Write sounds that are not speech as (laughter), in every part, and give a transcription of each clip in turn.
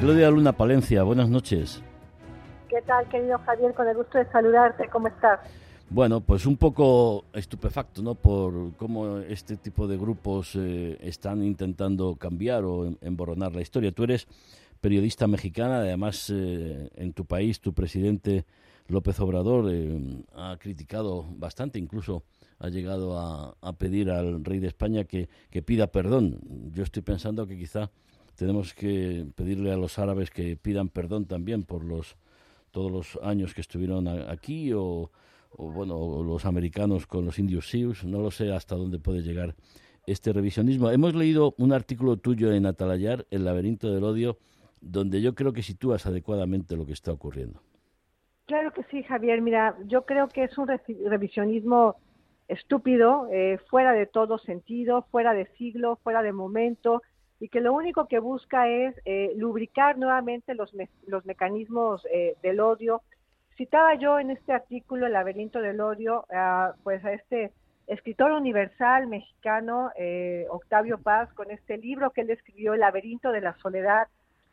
Claudia Luna Palencia, buenas noches. ¿Qué tal, querido Javier? Con el gusto de saludarte. ¿Cómo estás? Bueno, pues un poco estupefacto, ¿no? Por cómo este tipo de grupos eh, están intentando cambiar o emborronar la historia. Tú eres periodista mexicana, además eh, en tu país tu presidente López Obrador eh, ha criticado bastante, incluso ha llegado a, pedir al rey de España que, que, pida perdón. Yo estoy pensando que quizá tenemos que pedirle a los árabes que pidan perdón también por los todos los años que estuvieron aquí o, bueno los americanos con los indios Sioux. No lo sé hasta dónde puede llegar este revisionismo. Hemos leído un artículo tuyo en Atalayar, El laberinto del odio, donde yo creo que sitúas adecuadamente lo que está ocurriendo. Claro que sí, Javier. Mira, yo creo que es un revisionismo estúpido, eh, fuera de todo sentido, fuera de siglo, fuera de momento, y que lo único que busca es eh, lubricar nuevamente los, los mecanismos eh, del odio. Citaba yo en este artículo El laberinto del odio, pues a este escritor universal mexicano, Octavio Paz, con este libro que él escribió, El laberinto de la soledad,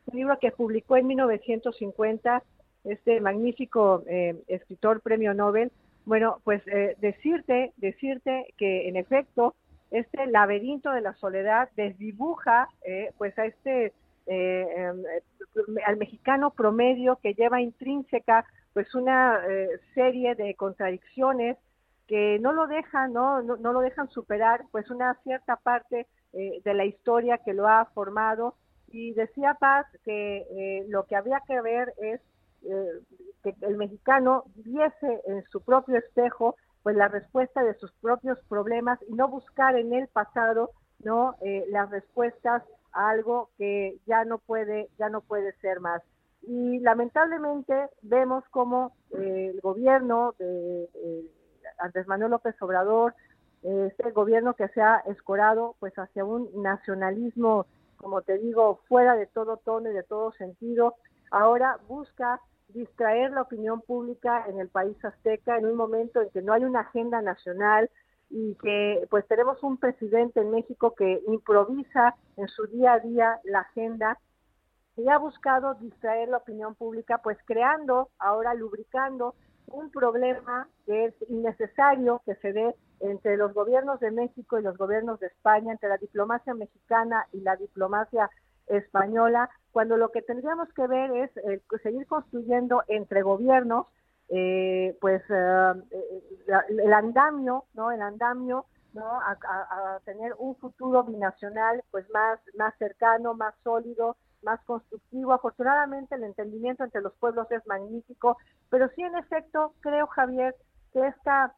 un libro que publicó en 1950 este magnífico eh, escritor premio Nobel, bueno, pues eh, decirte, decirte que en efecto este laberinto de la soledad desdibuja eh, pues a este em, al mexicano promedio que lleva intrínseca pues una serie de contradicciones que no lo dejan no, no, no lo dejan superar pues una cierta parte de la historia que lo ha formado. Y decía Paz que lo que había que ver es eh, que el mexicano viese en su propio espejo pues la respuesta de sus propios problemas y no buscar en el pasado no eh, las respuestas a algo que ya no puede ya no puede ser más. Y lamentablemente vemos como eh, el gobierno de Andrés Manuel López Obrador este gobierno que se ha escorado pues hacia un nacionalismo como te digo fuera de todo tono y de todo sentido ahora busca distraer la opinión pública en el país azteca en un momento en que no hay una agenda nacional y que pues tenemos un presidente en México que improvisa en su día a día la agenda y ha buscado distraer la opinión pública pues creando, ahora lubricando un problema que es innecesario que se dé entre los gobiernos de México y los gobiernos de España, entre la diplomacia mexicana y la diplomacia española, cuando lo que tendríamos que ver es eh, seguir construyendo entre gobiernos, eh, pues eh, el andamio, ¿no? El andamio, ¿no? A, tener un futuro binacional, pues más, más cercano, más sólido, más constructivo. Afortunadamente el entendimiento entre los pueblos es magnífico, pero sí en efecto creo, Javier, que esta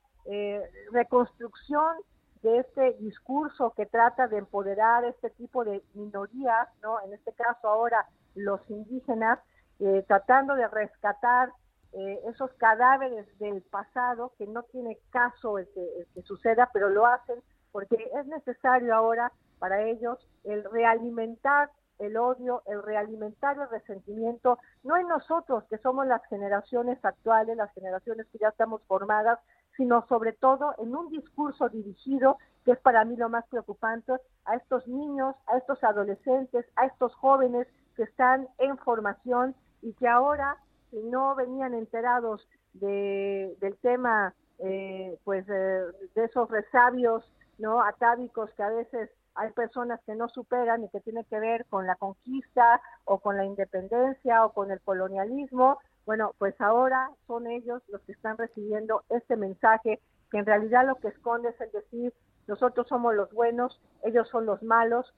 reconstrucción de este discurso que trata de empoderar este tipo de minorías, ¿no? En este caso ahora los indígenas, eh, tratando de rescatar eh, esos cadáveres del pasado, que no tiene caso el que, suceda, pero lo hacen porque es necesario ahora para ellos el realimentar el odio, el realimentar el resentimiento, no en nosotros, que somos las generaciones actuales, las generaciones que ya estamos formadas, sino sobre todo en un discurso dirigido, que es para mí lo más preocupante, a estos niños, a estos adolescentes, a estos jóvenes que están en formación y que ahora, si no venían enterados de, del tema, eh, pues de esos resabios no atávicos que a veces hay personas que no superan y que tiene que ver con la conquista o con la independencia o con el colonialismo, bueno, pues ahora son ellos los que están recibiendo este mensaje que en realidad lo que esconde es el decir, nosotros somos los buenos, ellos son los malos,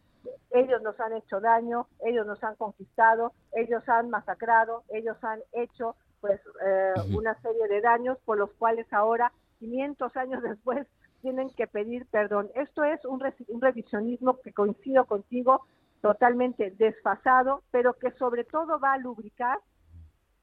ellos nos han hecho daño, ellos nos han conquistado, ellos han masacrado, ellos han hecho pues eh, una serie de daños por los cuales ahora, 500 años (laughs) después, tienen que pedir perdón. Esto es un, un revisionismo que coincido contigo, totalmente desfasado, pero que sobre todo va a lubricar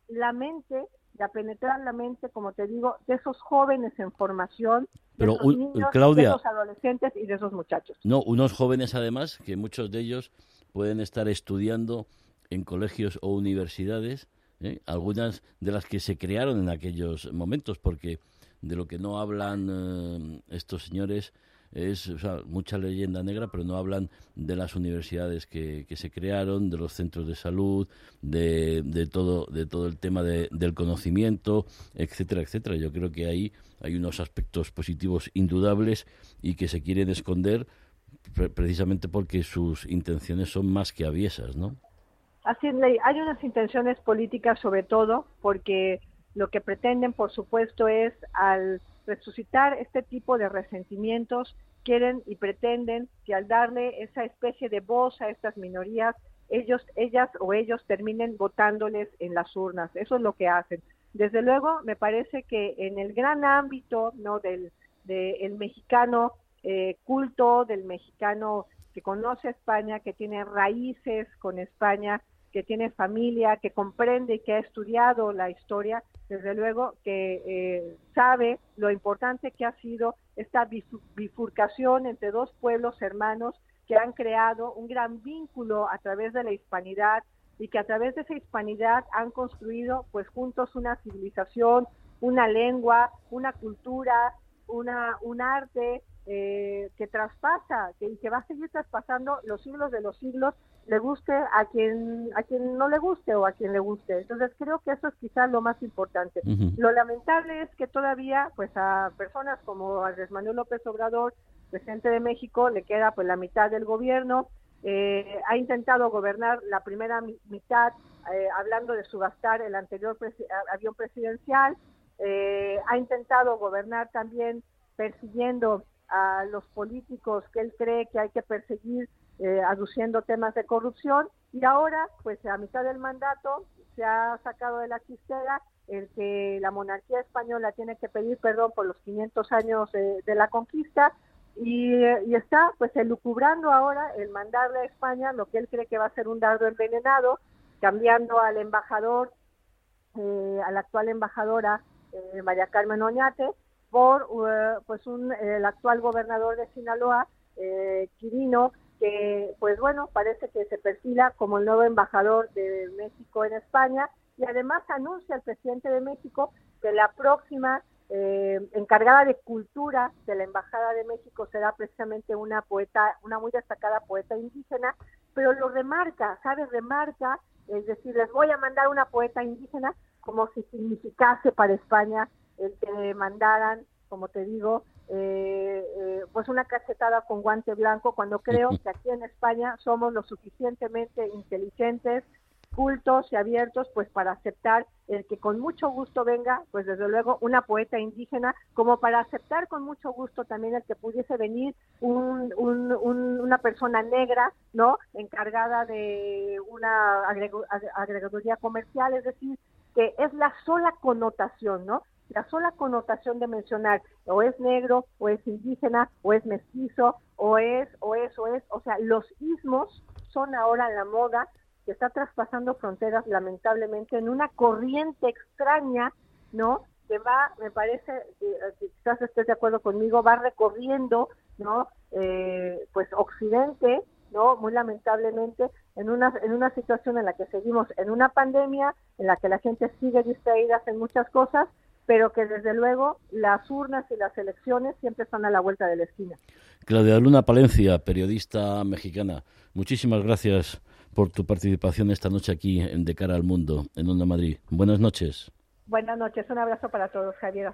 la mente, a penetrar la mente, como te digo, de esos jóvenes en formación, Pero, de, esos niños, de esos adolescentes y de esos muchachos. No, unos jóvenes además, que muchos de ellos pueden estar estudiando en colegios o universidades, ¿eh? algunas de las que se crearon en aquellos momentos, porque de lo que no hablan eh, estos señores es mucha leyenda negra, pero no hablan de las universidades que, se crearon, de los centros de salud, de, de todo, de todo el tema del conocimiento, etcétera, etcétera. Yo creo que ahí hay unos aspectos positivos indudables y que se quieren esconder precisamente porque sus intenciones son más que aviesas, ¿no? Así hay unas intenciones políticas sobre todo porque lo que pretenden, por supuesto, es al resucitar este tipo de resentimientos, quieren y pretenden que al darle esa especie de voz a estas minorías, ellos, ellas o ellos terminen votándoles en las urnas. Eso es lo que hacen. Desde luego, me parece que en el gran ámbito no del mexicano eh, culto, del mexicano que conoce España, que tiene raíces con España, que tiene familia, que comprende y que ha estudiado la historia, desde luego que eh, sabe lo importante que ha sido esta bifurcación entre dos pueblos hermanos que han creado un gran vínculo a través de la hispanidad y que a través de esa hispanidad han construido pues juntos una civilización, una lengua, una cultura, una, un arte eh, que traspasa que, y que va a seguir traspasando los siglos de los siglos le guste a quien a quien no le guste o a quien le guste. Entonces creo que eso es quizás lo más importante. Lo lamentable es que todavía pues a personas como Andrés Manuel López Obrador presidente de México le queda pues la mitad del gobierno. Eh, ha intentado gobernar la primera mitad eh, hablando de subastar el anterior avión presidencial. Ha intentado gobernar también persiguiendo a los políticos que él cree que hay que perseguir eh, aduciendo temas de corrupción. Y ahora pues a mitad del mandato se ha sacado de la chistera el que la monarquía española tiene que pedir perdón por los 500 años de la conquista. Y, está pues elucubrando ahora el mandarle a España lo que él cree que va a ser un dardo envenenado cambiando al embajador eh, a la actual embajadora eh, María Carmen Oñate por eh, pues un, el actual gobernador de Sinaloa, eh, Quirino, que pues bueno, parece que se perfila como el nuevo embajador de México en España y además anuncia el presidente de México que la próxima eh, encargada de cultura de la Embajada de México será precisamente una poeta, una muy destacada poeta indígena, pero lo remarca, ¿sabe? Remarca, es decir, les voy a mandar una poeta indígena como si significase para España el que mandaran, como te digo, eh, eh, pues una cachetada con guante blanco cuando creo que aquí en España somos lo suficientemente inteligentes, cultos y abiertos pues para aceptar el que con mucho gusto venga pues desde luego una poeta indígena como para aceptar con mucho gusto también el que pudiese venir un, una persona negra no encargada de una agregaduría comercial es decir que es la sola connotación no la sola connotación de mencionar o es negro, o es indígena, o es mestizo, o es, o es, o es, o sea, los ismos son ahora la moda que está traspasando fronteras lamentablemente en una corriente extraña, ¿no? Que va, me parece, eh, quizás estés de acuerdo conmigo, va recorriendo, ¿no? Eh, pues Occidente, ¿no? Muy lamentablemente, en una, en una situación en la que seguimos en una pandemia, en la que la gente sigue distraída en muchas cosas, pero que desde luego las urnas y las elecciones siempre están a la vuelta de la esquina. Claudia Luna Palencia, periodista mexicana, muchísimas gracias por tu participación esta noche aquí en De Cara al Mundo, en Onda Madrid. Buenas noches. Buenas noches, un abrazo para todos, Javier.